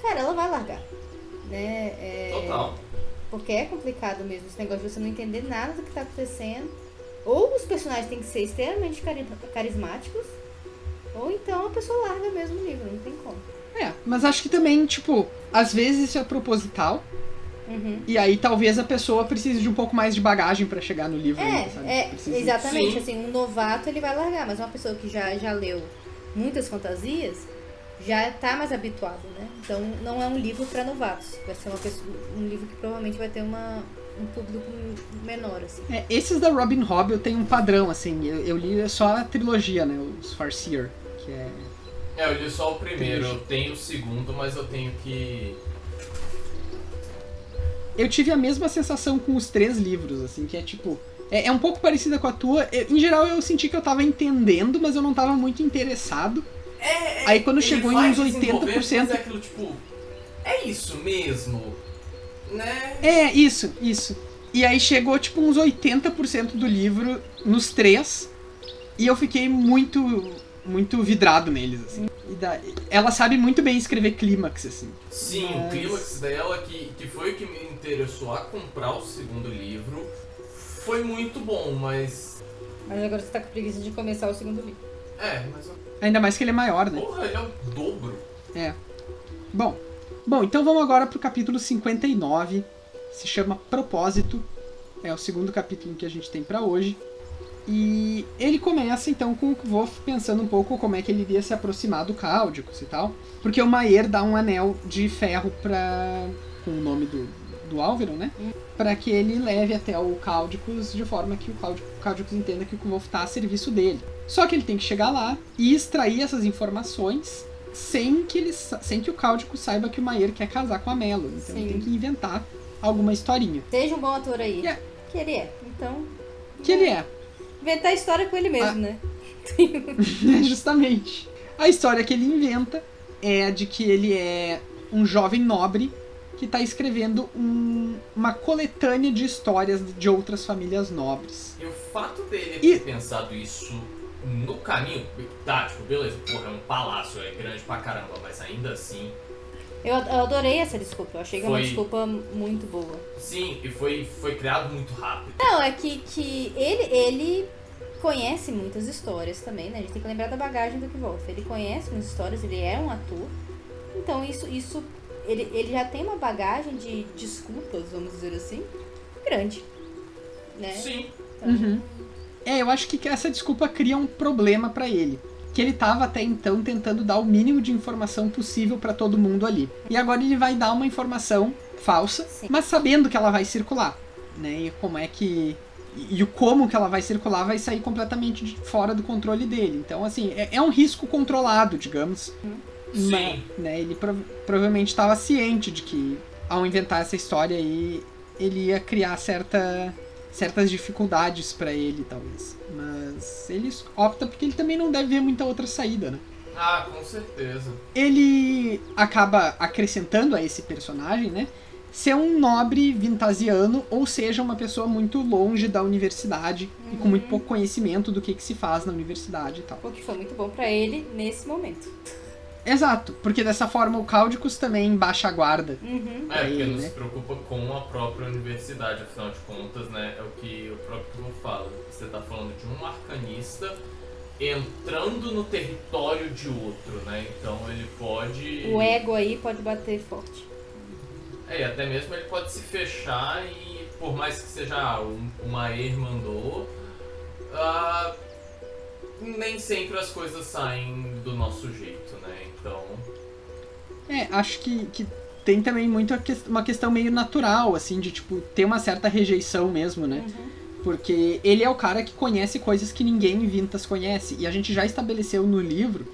Cara, ela vai largar. Né? É, Total. Porque é complicado mesmo esse negócio de você não entender nada do que tá acontecendo. Ou os personagens têm que ser extremamente cari- carismáticos, ou então a pessoa larga mesmo o livro, não tem como. É, mas acho que também, tipo, às vezes isso é proposital, Uhum. e aí talvez a pessoa precise de um pouco mais de bagagem pra chegar no livro, É, ainda, sabe? é, Precisa- exatamente. Sim. Assim, um novato ele vai largar, mas uma pessoa que já, já leu muitas fantasias já tá mais habituado, né? Então não é um livro para novatos. Vai ser uma pessoa, um livro que provavelmente vai ter uma, um público menor, assim. É, esses da Robin Hobb eu tenho um padrão, assim, eu, eu li só a trilogia, né, os Farseer, que é... É, eu li só o primeiro, eu tenho o segundo, mas eu tenho que. Eu tive a mesma sensação com os três livros, assim, que é tipo... É, é um pouco parecida com a tua. Eu- em geral, eu senti que eu tava entendendo, mas eu não tava muito interessado. É, Aí quando chegou em uns desenvolver, 80%. Mas é aquilo, tipo. É isso mesmo? Né? É, isso, isso. E aí chegou, tipo, uns 80% do livro nos três. E eu fiquei muito, muito vidrado neles, assim. E da- ela sabe muito bem escrever clímax, assim. Sim, o Mas- clímax dela, que, que foi o que me interessou a comprar o segundo livro, foi muito bom, mas. Mas agora você tá com preguiça de começar o segundo livro. É, mas. Ainda mais que ele é maior, né? Porra, ele é o dobro. Bom, bom, então vamos agora pro capítulo 59. Se chama Propósito. É o segundo capítulo que a gente tem pra hoje. E ele começa então com o Kvof pensando um pouco como é que ele iria se aproximar do Cáudicos e tal. Porque o Maier dá um anel de ferro pra. com o nome do, do Álvaro, né? Hum. Pra que ele leve até o Cáudicos de forma que o Cáudico- o Cáudicos entenda que o Kvolf tá a serviço dele. Só que ele tem que chegar lá e extrair essas informações sem que, ele, sem que o Cáudico saiba que o Maier quer casar com a Melo. Então ele Sim. tem que inventar alguma historinha. Seja um bom ator aí. Yeah. Que ele é. Então, Que ele é. inventar a história com ele mesmo, Ah. né? É, [LAUGHS] justamente. A história que ele inventa é a de que ele é um jovem nobre que está escrevendo um- uma coletânea de histórias de outras famílias nobres. E o fato dele E- ter pensado isso no caminho, tá, tipo, beleza, porra, é um palácio, é grande pra caramba, mas ainda assim, Eu, eu adorei essa desculpa. Eu achei que é uma Foi- desculpa muito boa. sim, e foi, foi criado muito rápido. Não, é que, que ele, ele conhece muitas histórias também, né? A gente tem que lembrar da bagagem do Kvolf. Ele conhece muitas histórias, ele é um ator. Então isso, isso ele, ele já tem uma bagagem de desculpas, vamos dizer assim, grande. Né? Sim, Então, Uhum. É, eu acho que essa desculpa cria um problema pra ele. Que ele tava até então tentando dar o mínimo de informação possível pra todo mundo ali. E agora ele vai dar uma informação falsa, Sim. mas sabendo que ela vai circular. Né? E como é que. E o como que ela vai circular vai sair completamente de fora do controle dele. Então, assim, é, é um risco controlado, digamos. Sim. Mas, né, ele prov- provavelmente estava ciente de que, ao inventar essa história aí, ele ia criar certa, certas dificuldades pra ele, talvez. Mas ele opta porque ele também não deve ver muita outra saída, né? ah, com certeza. Ele acaba acrescentando a esse personagem, né? Ser um nobre vintasiano, ou seja, uma pessoa muito longe da universidade e com muito pouco conhecimento do que, que se faz na universidade e tal. O que foi muito bom pra ele nesse momento. Exato, porque dessa forma o Cáudicos também baixa a guarda. Uhum. É, porque Aí, não né? se preocupa com a própria universidade, afinal de contas, né? É o que o próprio Kvo fala. Você tá falando de um arcanista entrando no território de outro, né? Então ele pode. O ego aí pode bater forte. É, e até mesmo ele pode se fechar e por mais que seja ah, um- uma Aer mandou, ah, nem sempre as coisas saem do nosso jeito, né? É, acho que, que tem também muito a ques- uma questão meio natural, assim, de, tipo, ter uma certa rejeição mesmo, né? Porque ele é o cara que conhece coisas que ninguém em Vintas conhece. E a gente já estabeleceu no livro.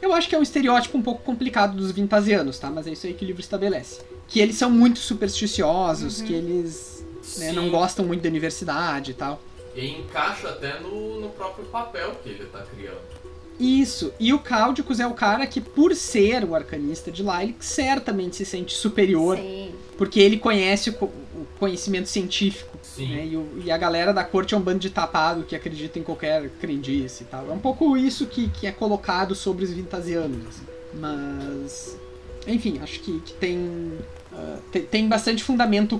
Eu acho que é um estereótipo um pouco complicado dos vintasianos, tá? Mas é isso aí que o livro estabelece. Que eles são muito supersticiosos, que eles né, não gostam muito da universidade e tal. E encaixa até no, no próprio papel que ele tá criando. Isso. E o Cáudicos é o cara que, por ser o arcanista de Lylik, certamente se sente superior Sim. porque ele conhece o, co- o conhecimento científico, Sim. né? E, o- e a galera da corte é um bando de tapado que acredita em qualquer crendice e tal. É um pouco isso que, que é colocado sobre os vintasianos, assim. Mas, enfim, acho que, que tem, ah, tem tem bastante fundamento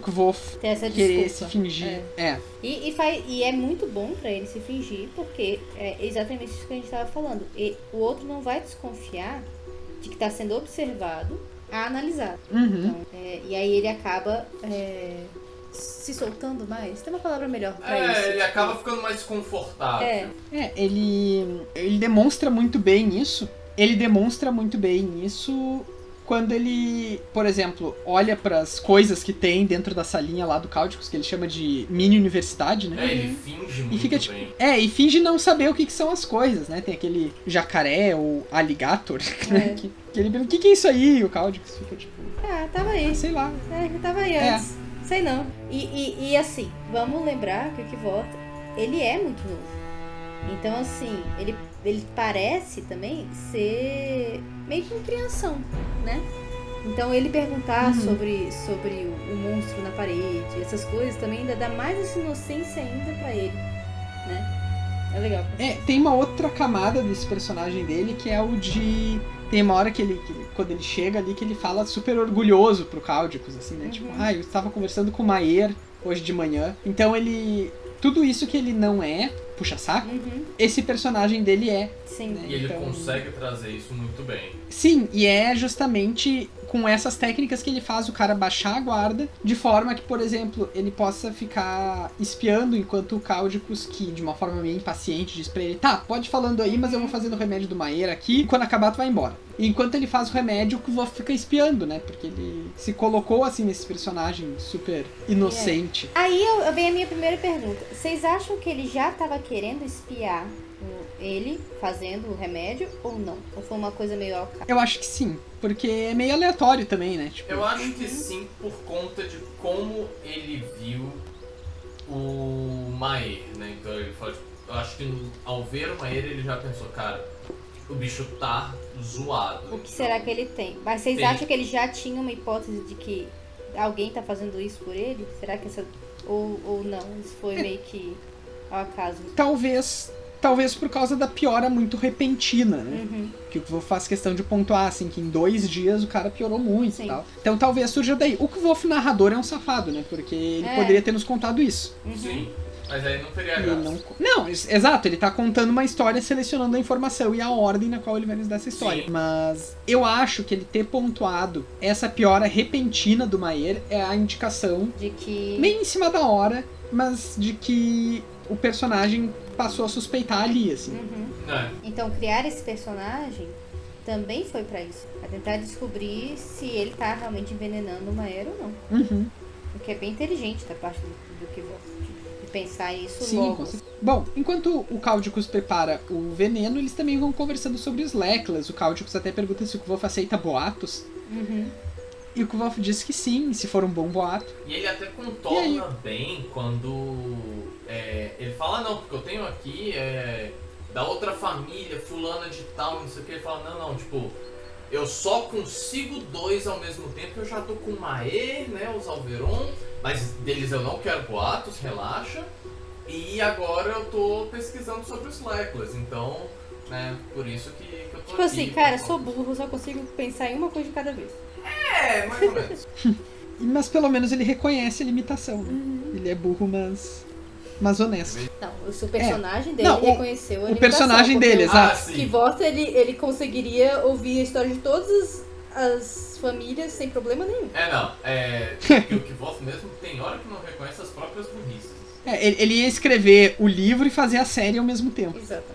Tem essa querer desculpa. se fingir. É. E, e, faz, e é muito bom pra ele se fingir, porque é exatamente isso que a gente tava falando. E o outro não vai desconfiar de que tá sendo observado a analisar. Uhum. Então, é, e aí ele acaba é, se soltando mais. Tem uma palavra melhor pra É, isso. ele tipo, acaba ficando mais confortável. É. É, ele, ele demonstra muito bem isso. Ele demonstra muito bem isso quando ele, por exemplo, olha pras coisas que tem dentro da salinha lá do Cáudicos, que ele chama de mini universidade, né? É, ele finge muito E fica tipo. bem. É, e finge não saber o que, que são as coisas, né? Tem aquele jacaré ou alligator, [LAUGHS] né? É. Que, que ele pergunta, o que, que é isso aí? E o Cáudicos fica tipo, Ah, tava aí. sei lá. É, tava aí É. antes. Sei não. E, e, e assim, vamos lembrar que o que volta, ele é muito novo. Então, assim, ele, ele parece também ser meio que um crianção, né? Então, ele perguntar Uhum. sobre, sobre o, o monstro na parede, essas coisas também ainda dá mais essa inocência ainda pra ele, né? É legal. É, tem uma outra camada desse personagem dele que é o de. Tem uma hora que ele, que ele- quando ele chega ali, que ele fala super orgulhoso pro Cáudicos, assim, né? Tipo, ah, eu estava conversando com o Maier hoje de manhã. Então ele. Tudo isso que ele não é, puxa saco, Uhum, esse personagem dele é. sim. Né? E ele Então- consegue trazer isso muito bem. Sim, e é justamente com essas técnicas que ele faz o cara baixar a guarda, de forma que, por exemplo, ele possa ficar espiando enquanto o Cáudicos, que de uma forma meio impaciente, diz pra ele: tá, pode falando aí, mas eu vou fazendo o remédio do Maer aqui, e quando acabar, tu vai embora. Enquanto ele faz o remédio, o Kvolf fica espiando, né? Porque ele se colocou assim nesse personagem super inocente. Aí eu, eu venho a minha primeira pergunta. Vocês acham que ele já tava querendo espiar ele fazendo o remédio ou não? Ou foi uma coisa meio ao? Eu acho que sim, porque é meio aleatório também, né? Tipo, Eu acho que sim, por conta de como ele viu o Maer, né? Então ele fala, tipo, eu acho que ao ver o Maer ele já pensou, cara, o bicho tá zoado. O que será que ele tem? Mas vocês Tem. acham que ele já tinha uma hipótese de que alguém tá fazendo isso por ele? Será que essa. Ou, ou não? Isso foi meio que ao acaso. talvez talvez por causa da piora muito repentina, né? Uhum. Que o Kvolf faz questão de pontuar, assim, que em dois dias o cara piorou muito Sim. e tal. Então talvez surja daí. O Kvolf narrador é um safado, né? Porque ele É. poderia ter nos contado isso. Uhum. Sim, mas aí não teria ele graça. não... não, ex- exato, ele tá contando uma história, selecionando a informação e a ordem na qual ele vai nos dar essa história. Sim. Mas eu acho que ele ter pontuado essa piora repentina do Maer é a indicação, De que. meio em cima da hora, mas de que o personagem passou a suspeitar ali, assim. Uhum. Né? Então criar esse personagem também foi pra isso. Pra tentar descobrir se ele tá realmente envenenando o Maero ou não. Uhum. O que é bem inteligente da parte do, do Kivok. De pensar isso Sim, logo. com certeza. Bom, enquanto o Cáudicos prepara o veneno, eles também vão conversando sobre os Leklas. O Cáudicos até pergunta se o Kvolf aceita boatos. Uhum. E o Kvolf diz que sim, se for um bom boato. E ele até E aí? contorna bem quando é, ele fala, não, porque eu tenho aqui é, da outra família, fulana de tal, não sei o que. Ele fala, não, não, tipo, eu só consigo dois ao mesmo tempo, eu já tô com o Maer, né, os Alveron, mas deles eu não quero boatos, relaxa. E agora eu tô pesquisando sobre os Leklas, então, né, por isso que, que eu tô Tipo aqui, assim, cara, sou burro, só consigo pensar em uma coisa de cada vez. É, mais ou menos. [LAUGHS] Mas pelo menos ele reconhece a limitação, né? Uhum. Ele é burro, mas. Mas honesto. Não, o seu personagem dele É. Não, o- reconheceu a o personagem dele, o- exato. Ah. Que volta ele, ele conseguiria ouvir a história de todas as, as famílias sem problema nenhum. É, não. É. que o Kvolf mesmo tem hora que não reconhece as próprias burrices. É, ele, ele ia escrever o livro e fazer a série ao mesmo tempo. Exatamente.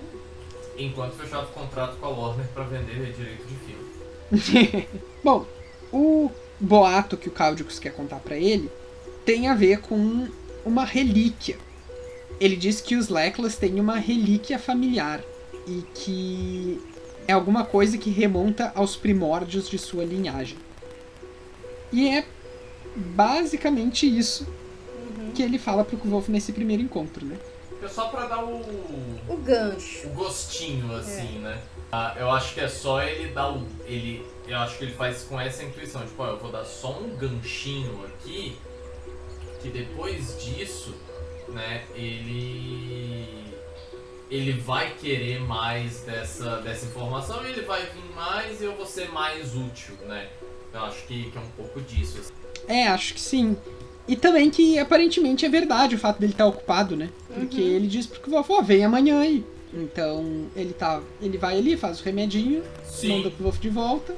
Enquanto fechava o contrato com a Warner pra vender direito de filme. [LAUGHS] Bom, o boato que o Cáudicos quer contar pra ele tem a ver com uma relíquia. Ele diz que os Leklas têm uma relíquia familiar e que é alguma coisa que remonta aos primórdios de sua linhagem. E é basicamente isso que ele fala pro Kvolf nesse primeiro encontro, né? É só pra dar o, O gancho. o gostinho, assim, né? Ah, eu acho que é só ele dar o. Ele, eu acho que ele faz com essa intuição, tipo, ó, eu vou dar só um ganchinho aqui, que depois disso, né, ele. Ele vai querer mais dessa, dessa informação e ele vai vir mais e eu vou ser mais útil, né? Eu acho que, que é um pouco disso. assim. É, acho que sim. E também que aparentemente é verdade o fato dele estar ocupado, né? Porque ele diz pro Kvolf, ó, vem amanhã aí. Então ele tá. Ele vai ali, faz o remedinho, manda o Kvolf de volta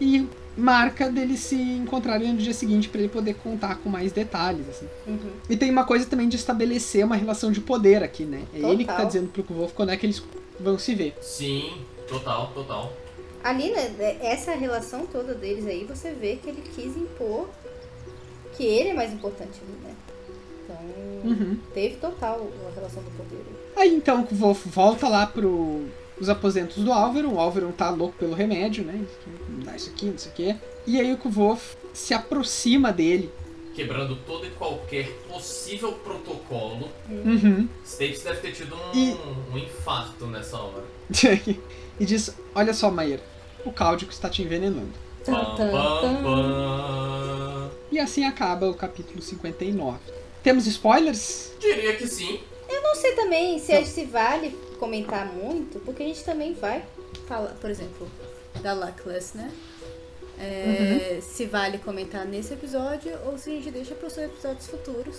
e marca deles se encontrarem no dia seguinte pra ele poder contar com mais detalhes, assim. Uhum. E tem uma coisa também de estabelecer uma relação de poder aqui, né? É ele que tá dizendo pro Kvolf quando é que eles vão se ver. Sim, total, total. Ali, né, essa relação toda deles aí, você vê que ele quis impor que ele é mais importante ali, né? Então, Uhum. teve total a relação do poder. aí. Aí então o Kvolf volta lá pro os aposentos do Álvaro. O Álvaro tá louco pelo remédio, né? Não dá isso aqui, não sei o quê. E aí o Kvolf se aproxima dele. Quebrando todo e qualquer possível protocolo. Uhum. Stapes deve ter tido um, E- um infarto nessa hora. [LAUGHS] e diz: Olha só, Maier, o Cáudico está te envenenando. E assim acaba o capítulo 59. Temos spoilers? Diria que sim. Eu não sei também se, se vale comentar muito, porque a gente também vai falar, por exemplo, da Luckless, né? É, Se vale comentar nesse episódio ou se a gente deixa para os episódios futuros.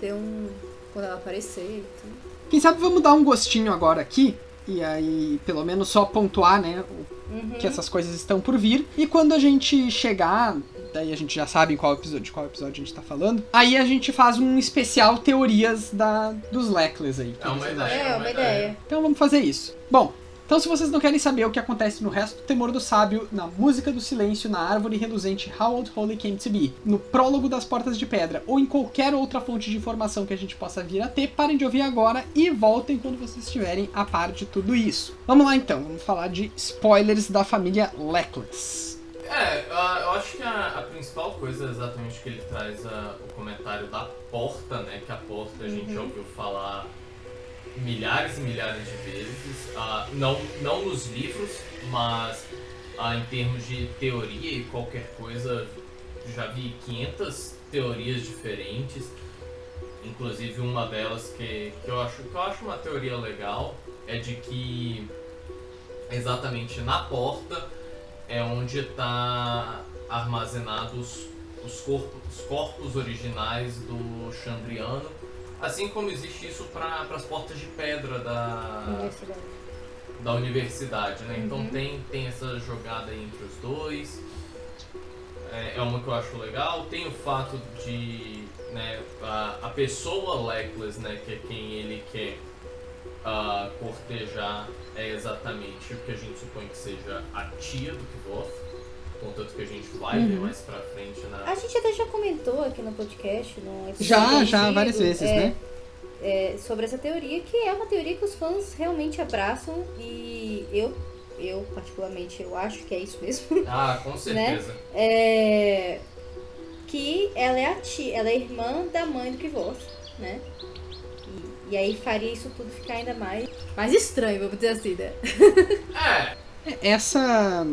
Ter um. Quando ela aparecer e tudo. Quem sabe vamos dar um gostinho agora aqui E aí, pelo menos só pontuar, né, Uhum. que essas coisas estão por vir. E quando a gente chegar, daí a gente já sabe em qual episódio, de qual episódio a gente tá falando. Aí a gente faz um especial teorias da, dos Leclerc aí. É uma ideia. É, uma ideia. Então vamos fazer isso. Bom, então se vocês não querem saber o que acontece no resto do Temor do Sábio, na Música do Silêncio, na Árvore Reluzente How Old Holy Came to Be, no Prólogo das Portas de Pedra ou em qualquer outra fonte de informação que a gente possa vir a ter, parem de ouvir agora e voltem quando vocês estiverem a par de tudo isso. Vamos lá então, vamos falar de spoilers da família Leclerc. É, eu acho que a, a principal coisa é exatamente que ele traz ah, o comentário da porta, né? Que a porta a gente já ouviu falar milhares e milhares de vezes. ah, não, não nos livros, mas ah, em termos de teoria e qualquer coisa, já vi 500 teorias diferentes. Inclusive uma delas que, que, eu acho, que eu acho uma teoria legal é de que exatamente na porta é onde está armazenados os corpos, os corpos originais do Chandriano, assim como existe isso para as portas de pedra da, Universidade. da universidade, né? Então Uhum. tem, tem essa jogada entre os dois. É, é uma que eu acho legal. Tem o fato de né, a, a pessoa Leclerc, né, que é quem ele quer ah, cortejar, é exatamente o que a gente supõe que seja a tia do Kvoth. Contanto que a gente vai ver Uhum. mais pra frente na. A gente até já comentou aqui no podcast, no Já, já, antigo, várias vezes, é, né? é, sobre essa teoria, que é uma teoria que os fãs realmente abraçam e eu, eu particularmente, eu acho que é isso mesmo. Ah, com [LAUGHS] certeza. É, que ela é a tia, ela é irmã da mãe do Kvoth, né? E, aí faria isso tudo ficar ainda mais, mais estranho, vamos dizer assim, né? [LAUGHS] É, Essa,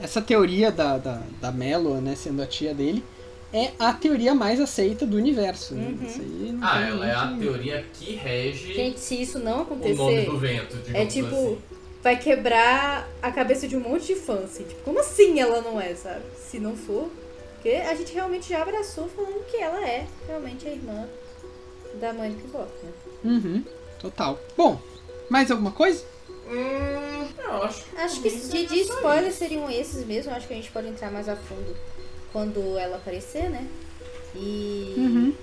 essa teoria da, da, da Melo, né, sendo a tia dele, é a teoria mais aceita do universo. Né? Uhum. Isso aí não ah, tem ela é a teoria que rege Gente, se isso não o nome acontecer, do vento, é tipo, assim. vai quebrar a cabeça de um monte de fãs, assim. Tipo, como assim ela não é, sabe? Se não for. Porque a gente realmente já abraçou falando que ela é realmente a irmã da mãe do né? Uhum, total. Bom, mais alguma coisa? Hum, eu acho que. Acho que de, seria de isso. seriam esses mesmo. Acho que a gente pode entrar mais a fundo quando ela aparecer, né? E Uhum.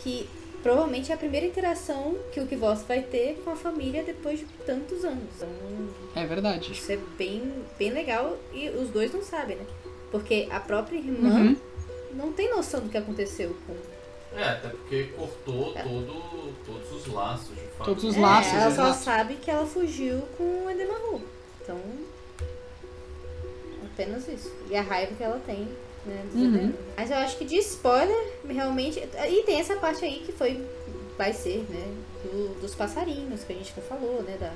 que provavelmente é a primeira interação que o Kvoth vai ter com a família depois de tantos anos. Então, É verdade. isso é bem, bem legal e os dois não sabem, né? Porque a própria irmã Uhum. não tem noção do que aconteceu com É, até porque cortou todo, todos os laços de fato. Todos os É, laços, ela só exato. sabe que ela fugiu com o Edemaru. Então, apenas isso. E a raiva que ela tem, né, Uhum. Mas eu acho que de spoiler, realmente... E tem essa parte aí que foi... Vai ser, né, do- dos passarinhos, que a gente não falou, né, da,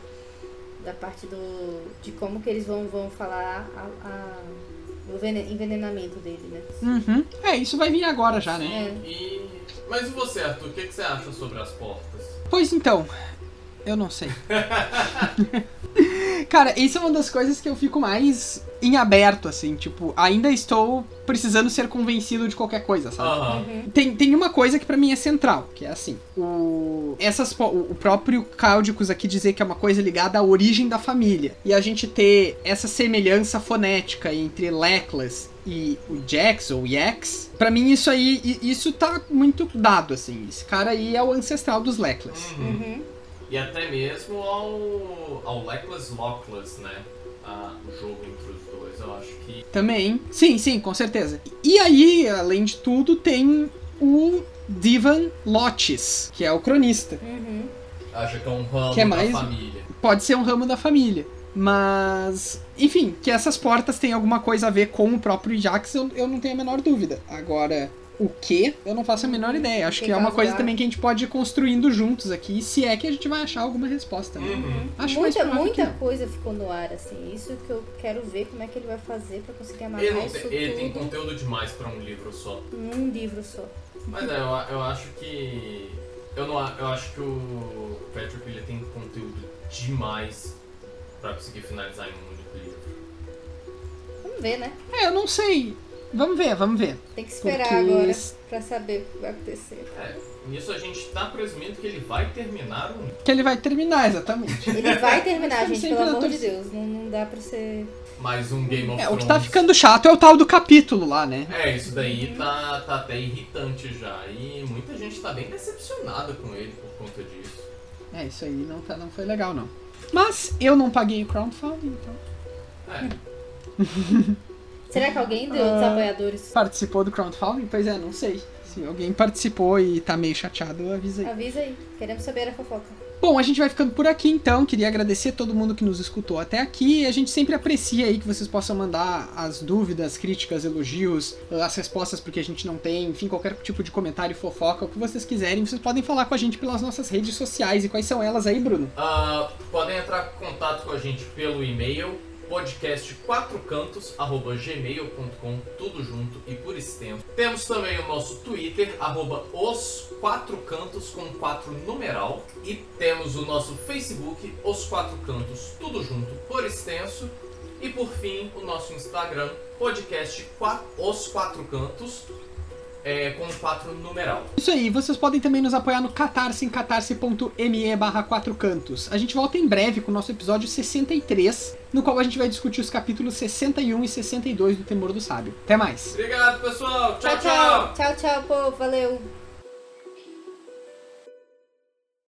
da parte do... De como que eles vão, vão falar a, a- o vene- envenenamento dele, né. Uhum. É, isso vai vir agora já, né? É. E... Mas e você, Arthur? O que, que você acha sobre as portas? Pois então, eu não sei. [LAUGHS] Cara, isso é uma das coisas que eu fico mais em aberto, assim, tipo, ainda estou precisando ser convencido de qualquer coisa, sabe? Uhum. Tem, tem uma coisa que pra mim é central, que é assim, o, essas, o próprio Cáudicos aqui dizer que é uma coisa ligada à origem da família, e a gente ter essa semelhança fonética entre Leclas e o Jax ou Yax, pra mim isso aí, isso tá muito dado, assim, esse cara aí é o ancestral dos Leclas. Uhum. Uhum. E até mesmo ao, ao Leckless Lockless, né? Ah, o jogo entre os dois, eu acho que. Também, sim, sim, com certeza. E aí, além de tudo, tem o Divan Lotis, que é o cronista. Uhum. Acho que é um ramo Que é mais- da família. pode ser um ramo da família. Mas, enfim, que essas portas têm alguma coisa a ver com o próprio Jax, eu, eu não tenho a menor dúvida. Agora, o que? Eu não faço a menor ideia. Acho Tem que é uma coisa também que a gente pode ir construindo juntos aqui, se é que a gente vai achar alguma resposta. Né? Uhum. Acho muita muita que coisa ficou no ar, assim. Isso que eu quero ver como é que ele vai fazer pra conseguir amarrar Ele, isso tem, ele tem tudo conteúdo demais pra um livro só. num livro só. Mas é, eu, eu acho que. Eu, não, eu acho que o Patrick ele tem conteúdo demais pra conseguir finalizar em um único livro. Vamos ver, né? É, eu não sei. Vamos ver, vamos ver. Tem que esperar Porque- agora pra saber o que vai acontecer. É, nisso a gente tá presumindo que ele vai terminar um. Que ele vai terminar, exatamente. Ele vai terminar, [LAUGHS] gente, pelo amor de torcida. Deus. Não, não dá pra ser. Mais um Game of É, o que tá ficando chato é o tal do capítulo lá, né? É, isso daí tá, tá até irritante já. E muita gente tá bem decepcionada com ele por conta disso. É, isso aí não, tá, não foi legal, não. Mas eu não paguei o crowdfunding, então. É, [LAUGHS] Será que alguém deu dos apoiadores? Participou do crowdfunding? Pois é, não sei. Se alguém participou e tá meio chateado, avisa aí. Avisa aí. Queremos saber a fofoca. Bom, a gente vai ficando por aqui então. Queria agradecer a todo mundo que nos escutou até aqui. A gente sempre aprecia aí que vocês possam mandar as dúvidas, críticas, elogios, as respostas porque a gente não tem, enfim, qualquer tipo de comentário, fofoca, o que vocês quiserem. Vocês podem falar com a gente pelas nossas redes sociais. E quais são elas aí, Bruno? Ah, podem entrar em contato com a gente pelo e-mail podcast4cantos@gmail.com, tudo junto e por extenso. Temos também o nosso Twitter arroba os quatro cantos com quatro numeral e temos o nosso Facebook os quatro cantos tudo junto por extenso e por fim o nosso Instagram podcast os quatro cantos é, com quatro numeral. Isso aí, vocês podem também nos apoiar no Catarse em catarse.me barra quatro cantos. A gente volta em breve com o nosso episódio 63, no qual a gente vai discutir os capítulos 61 e 62 do Temor do Sábio. Até mais! Obrigado pessoal, Tchau, tchau. Tchau, tchau, povo. Valeu.